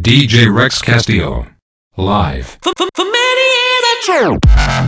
DJ Rex Castillo. Live. For, for, for many years I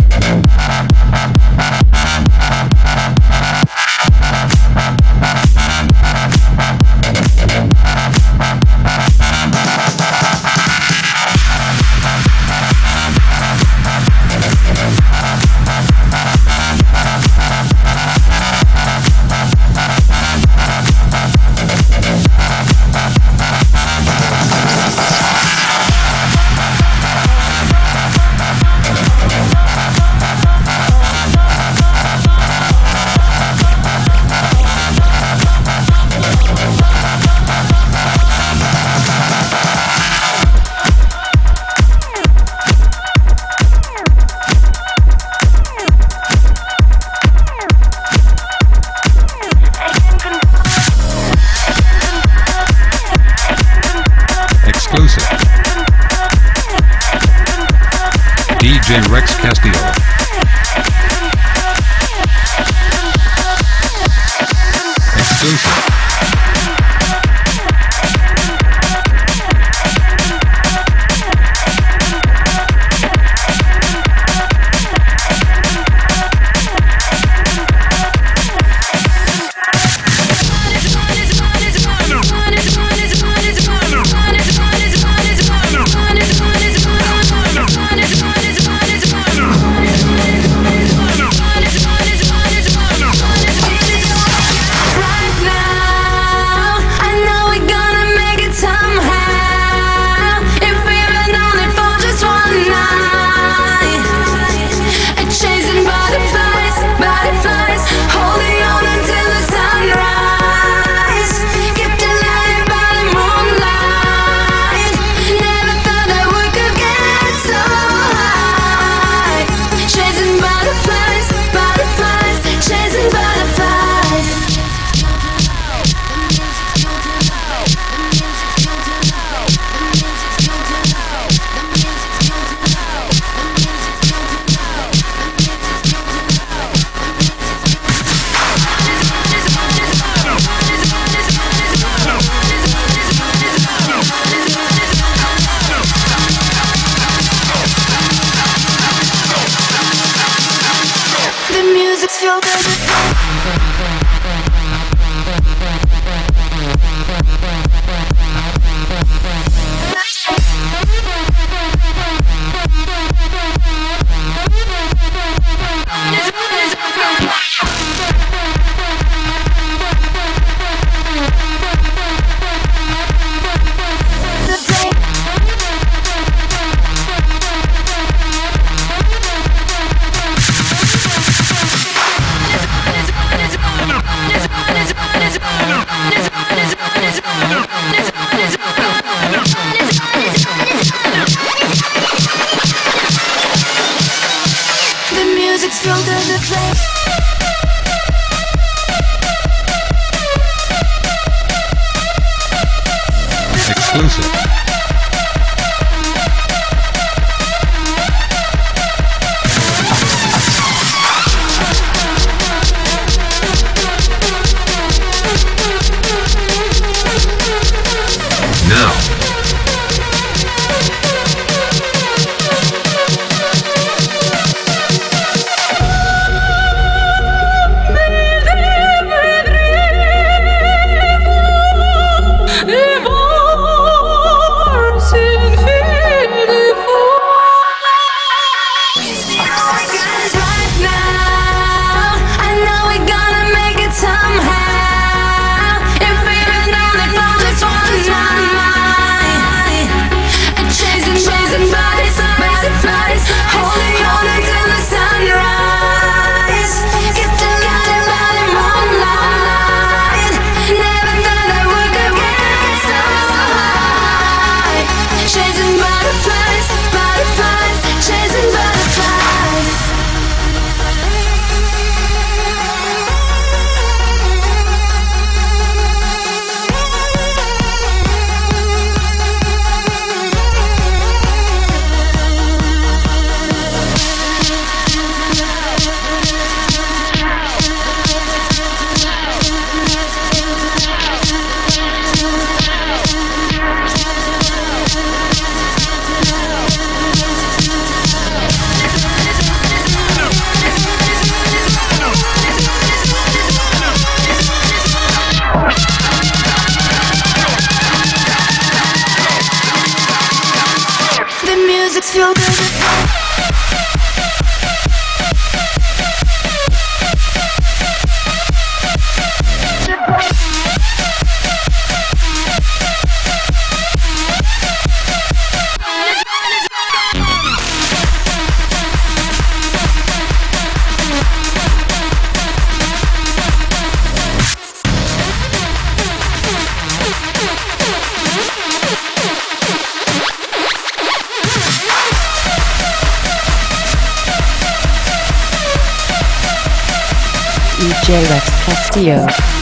DJ Rex Castillo.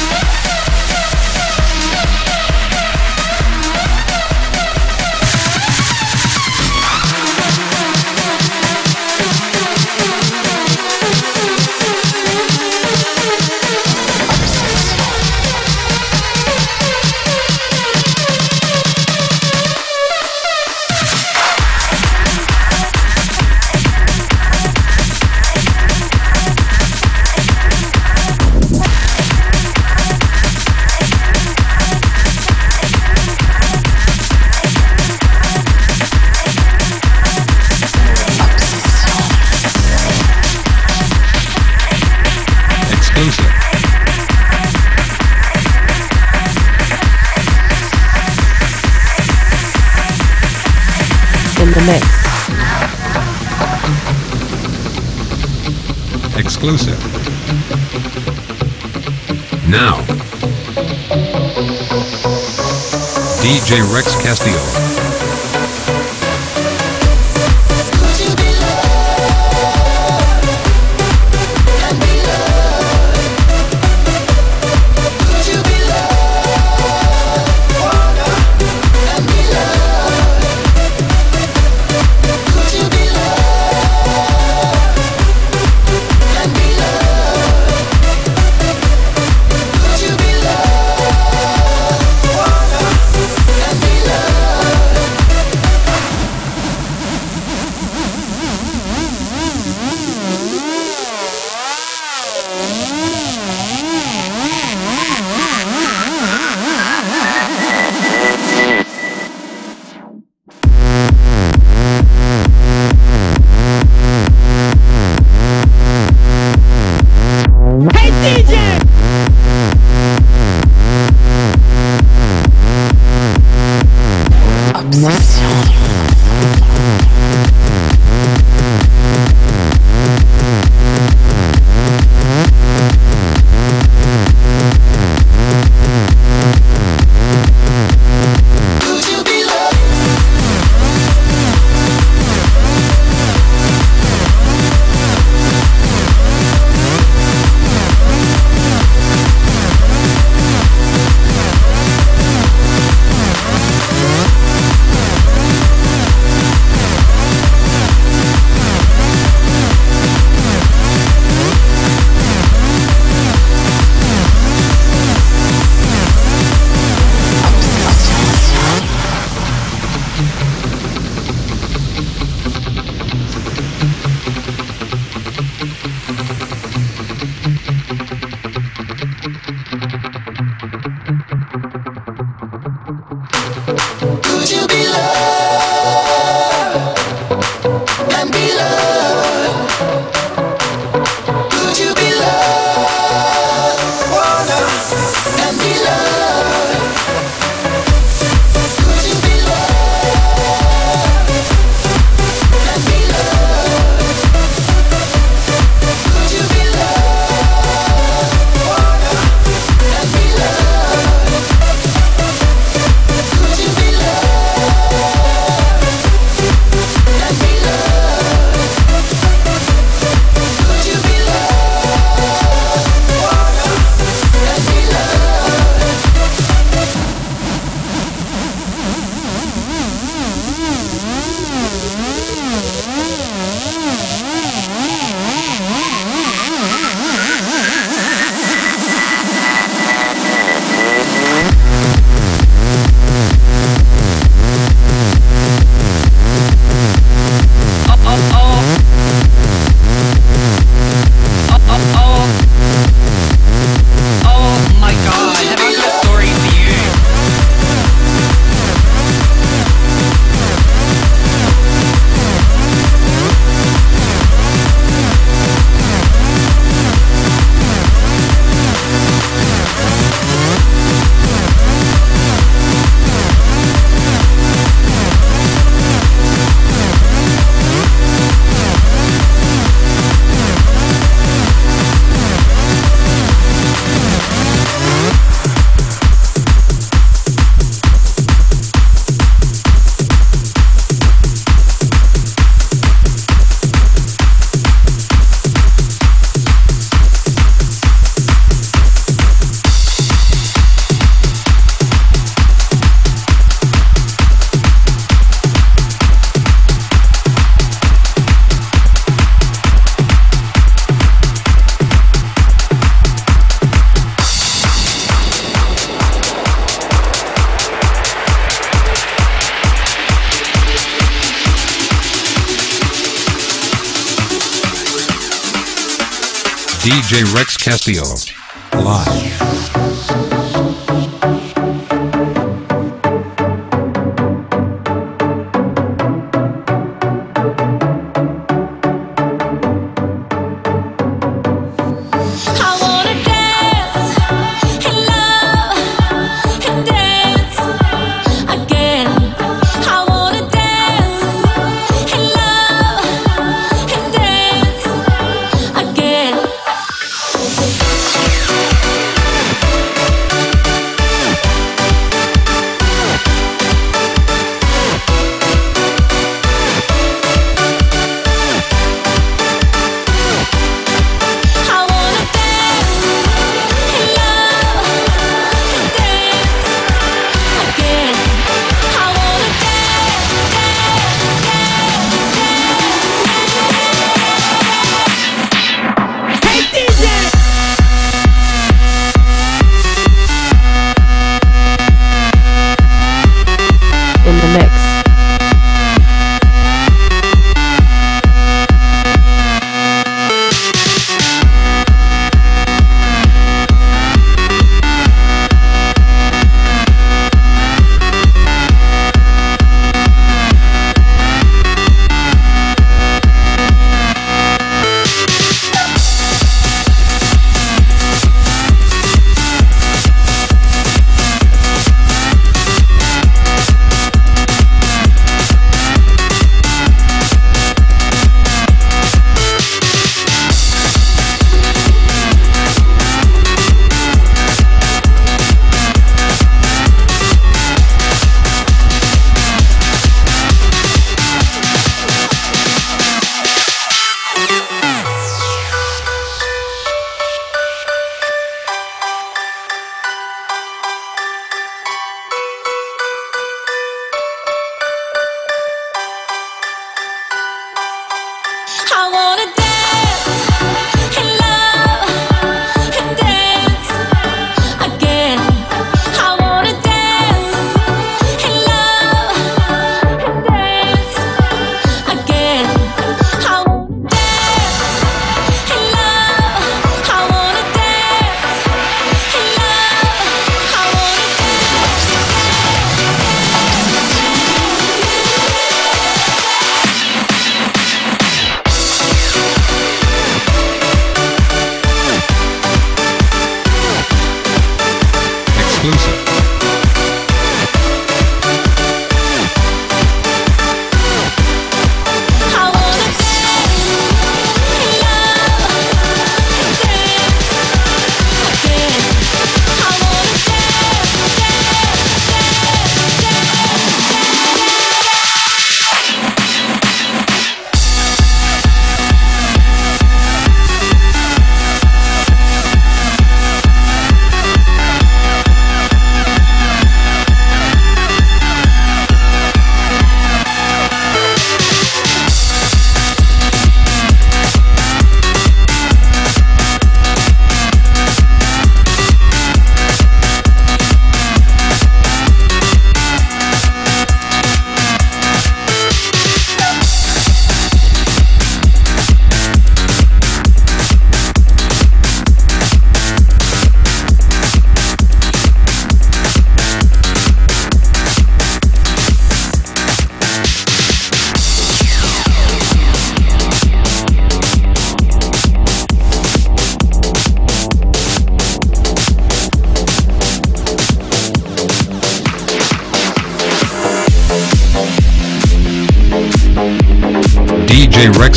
DJ Rex Castillo.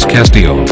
Castillo.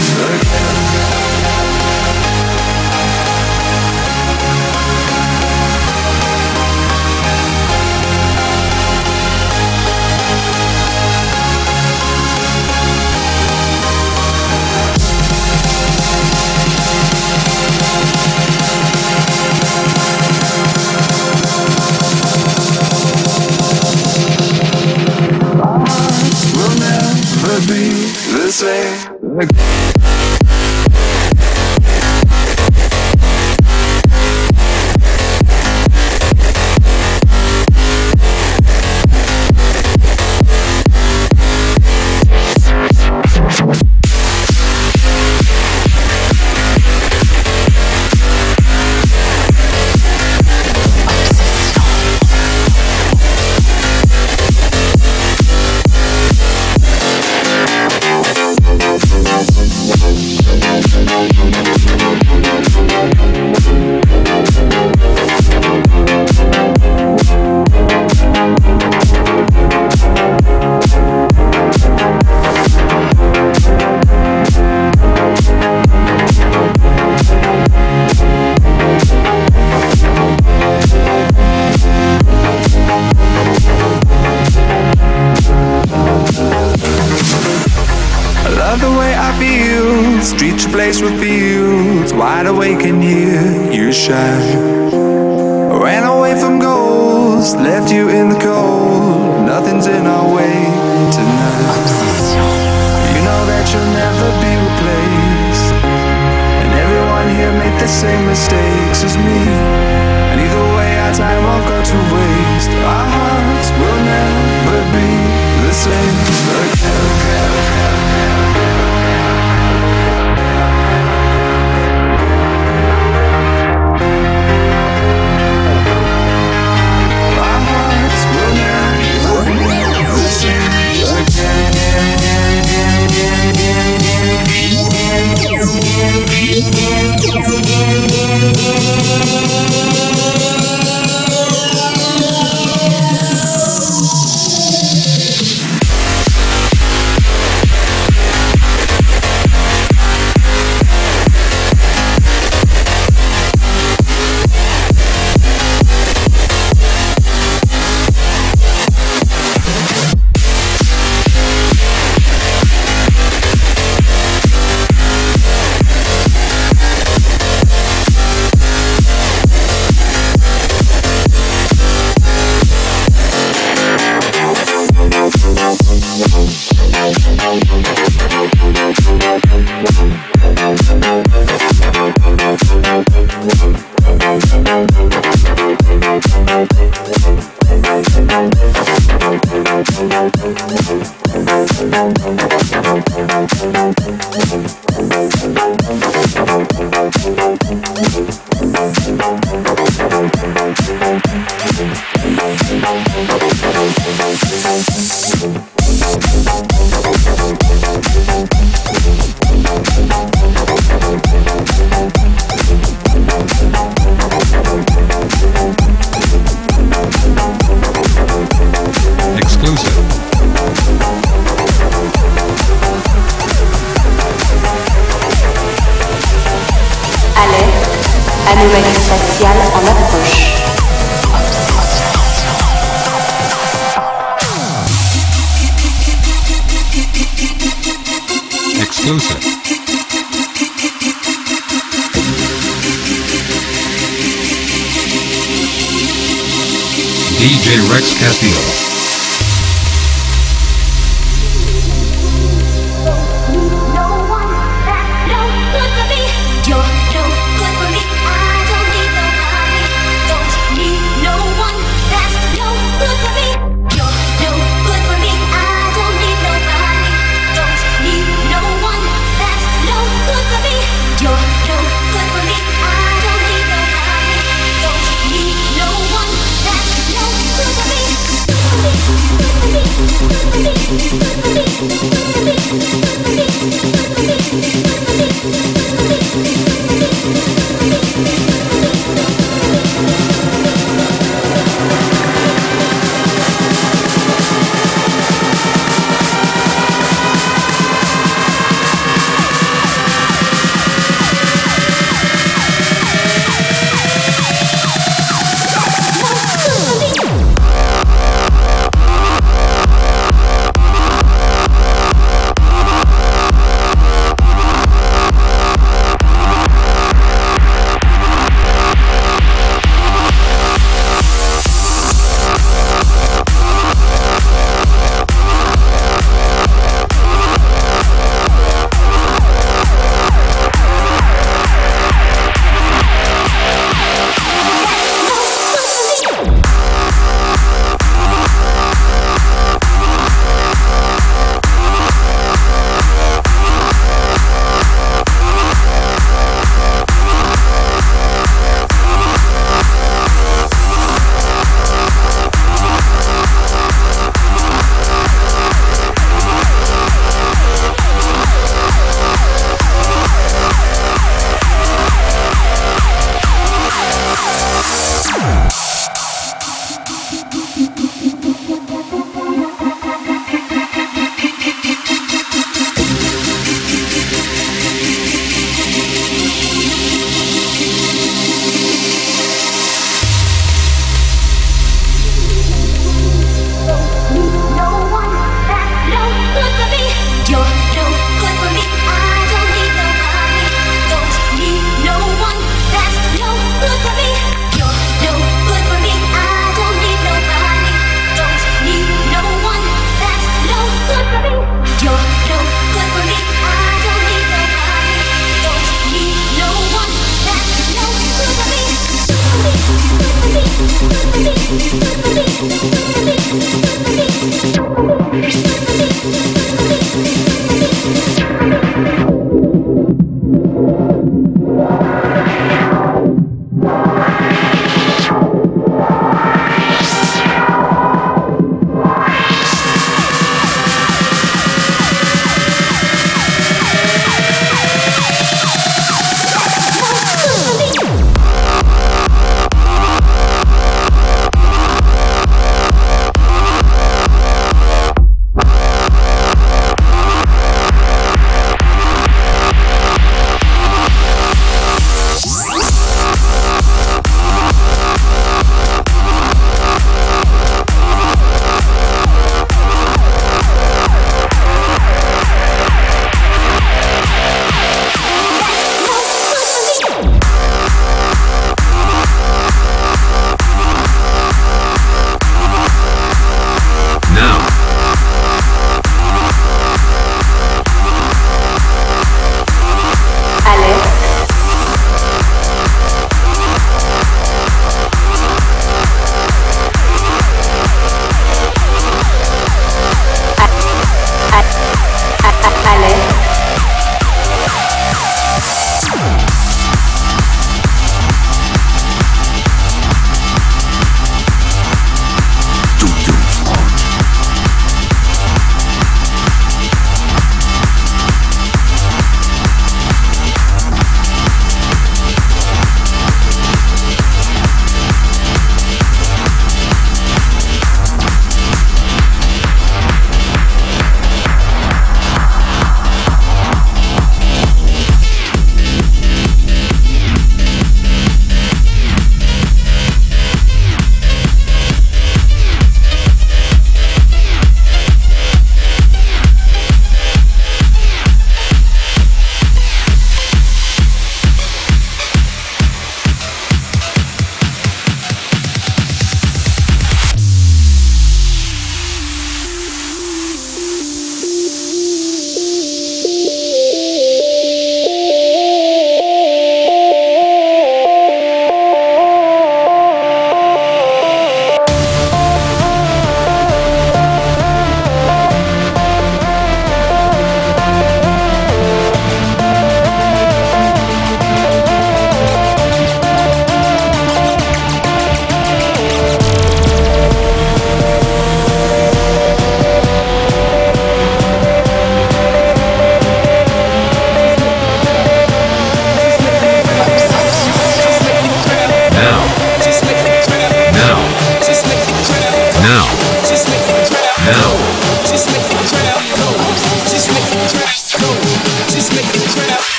mistakes Rex Castillo.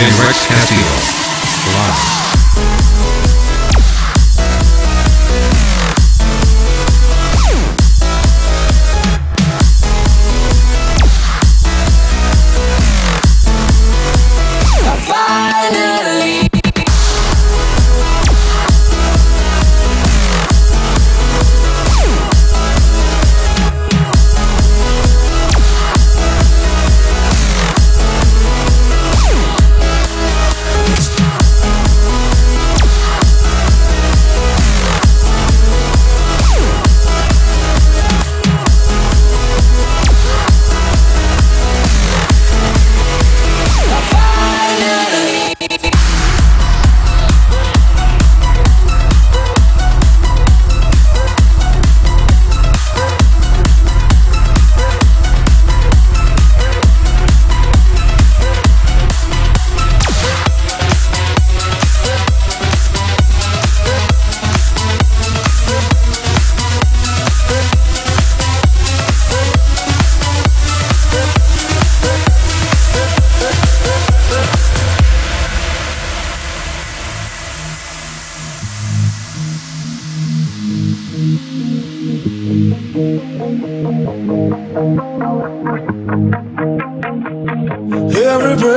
DJ Rex Castillo.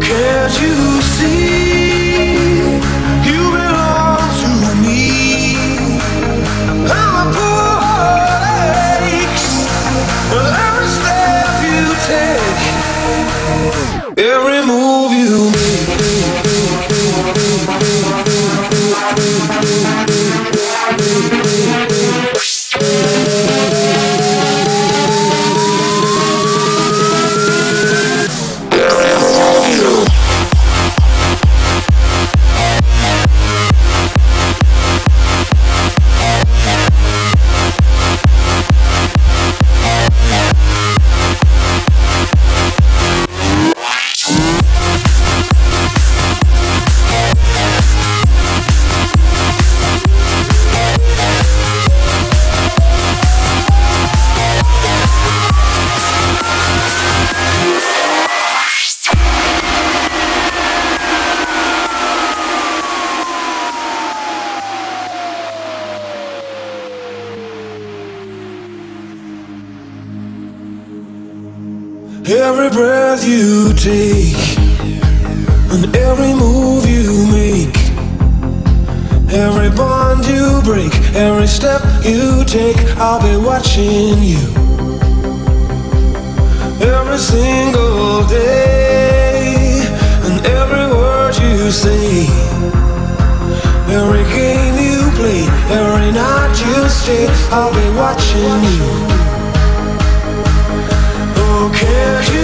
Can't you see? Step you take, I'll be watching you. Every single day, and every word you say, every game you play, every night you stay, I'll be watching you. Oh, can't you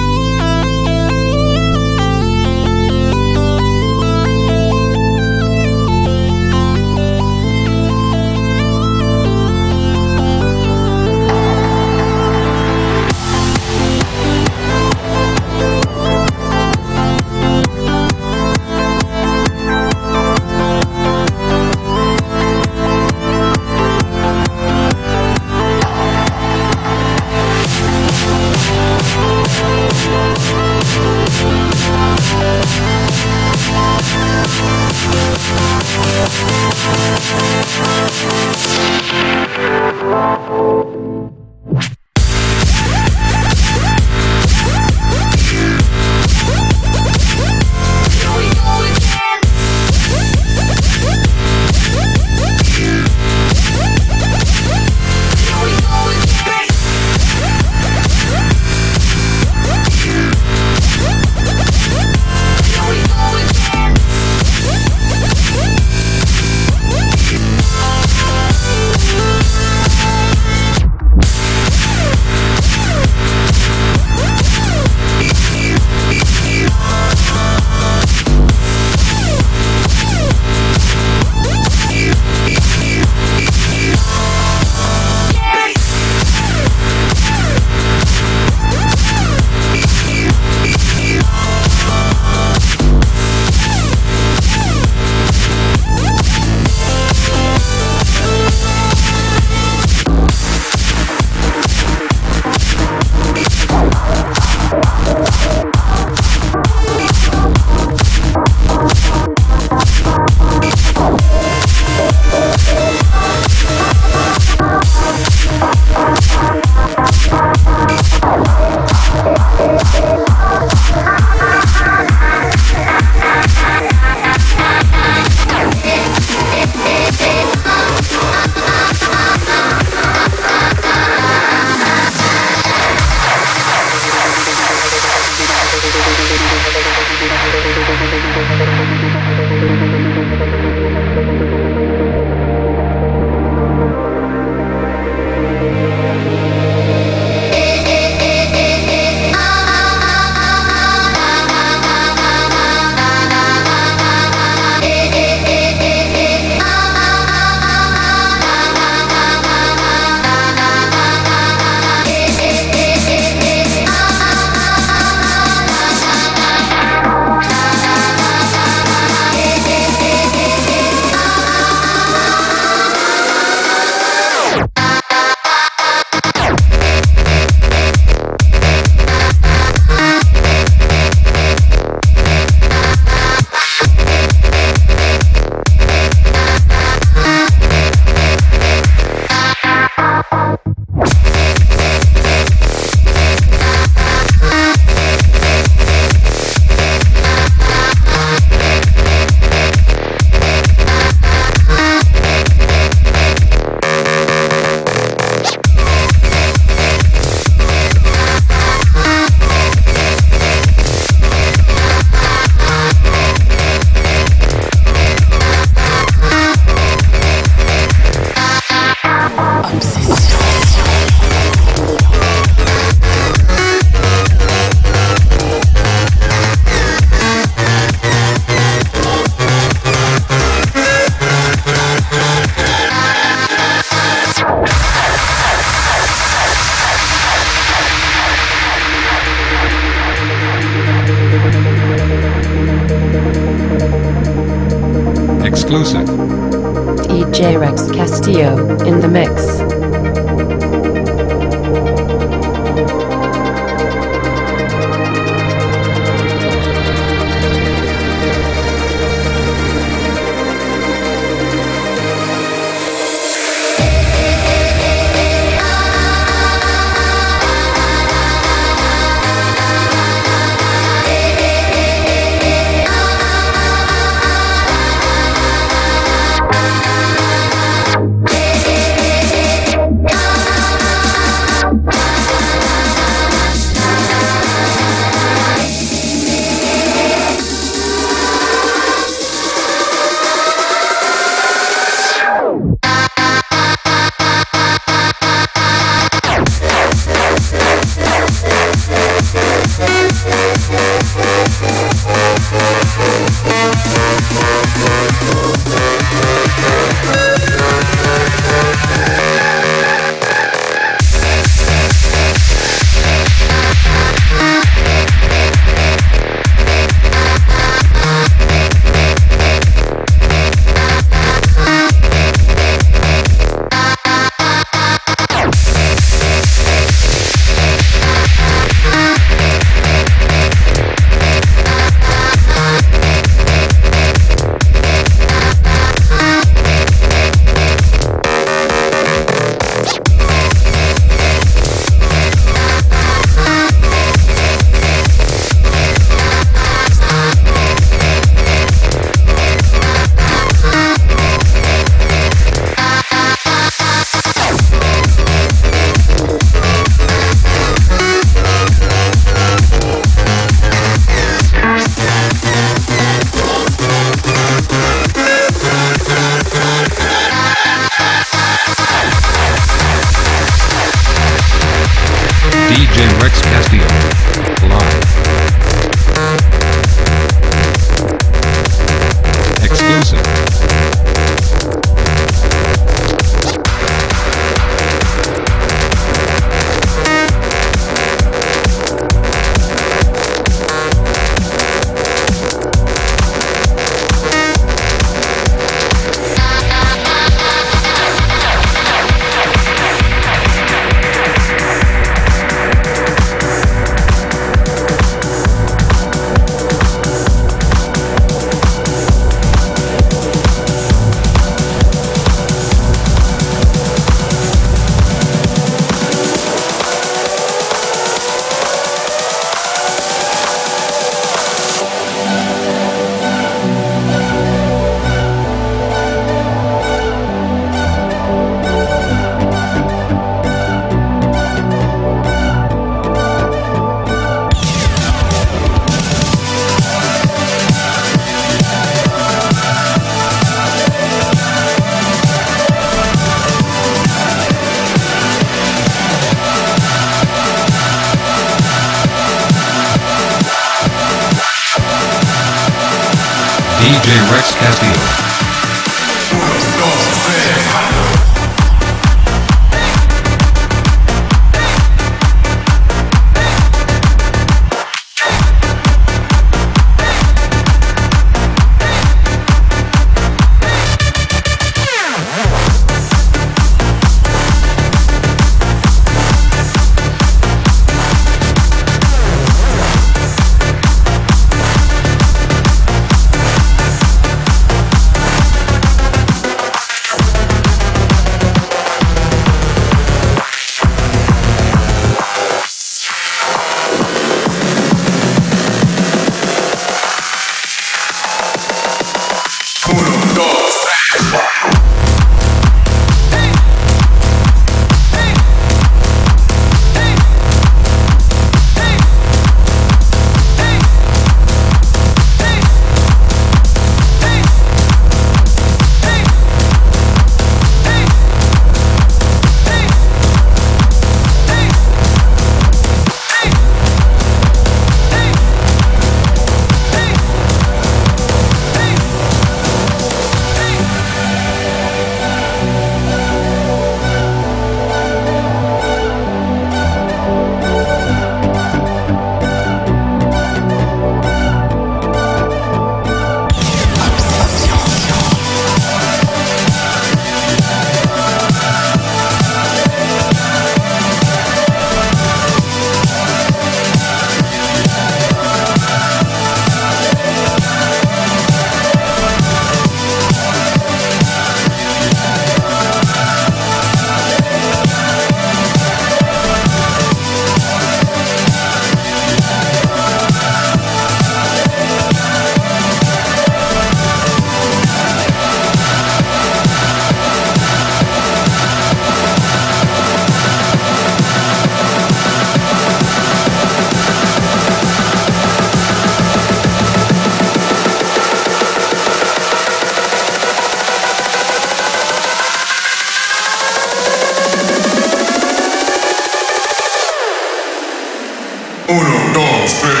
Uno, dos, tres.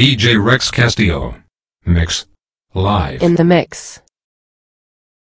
DJ Rex Castillo. Mix. Live. In the mix.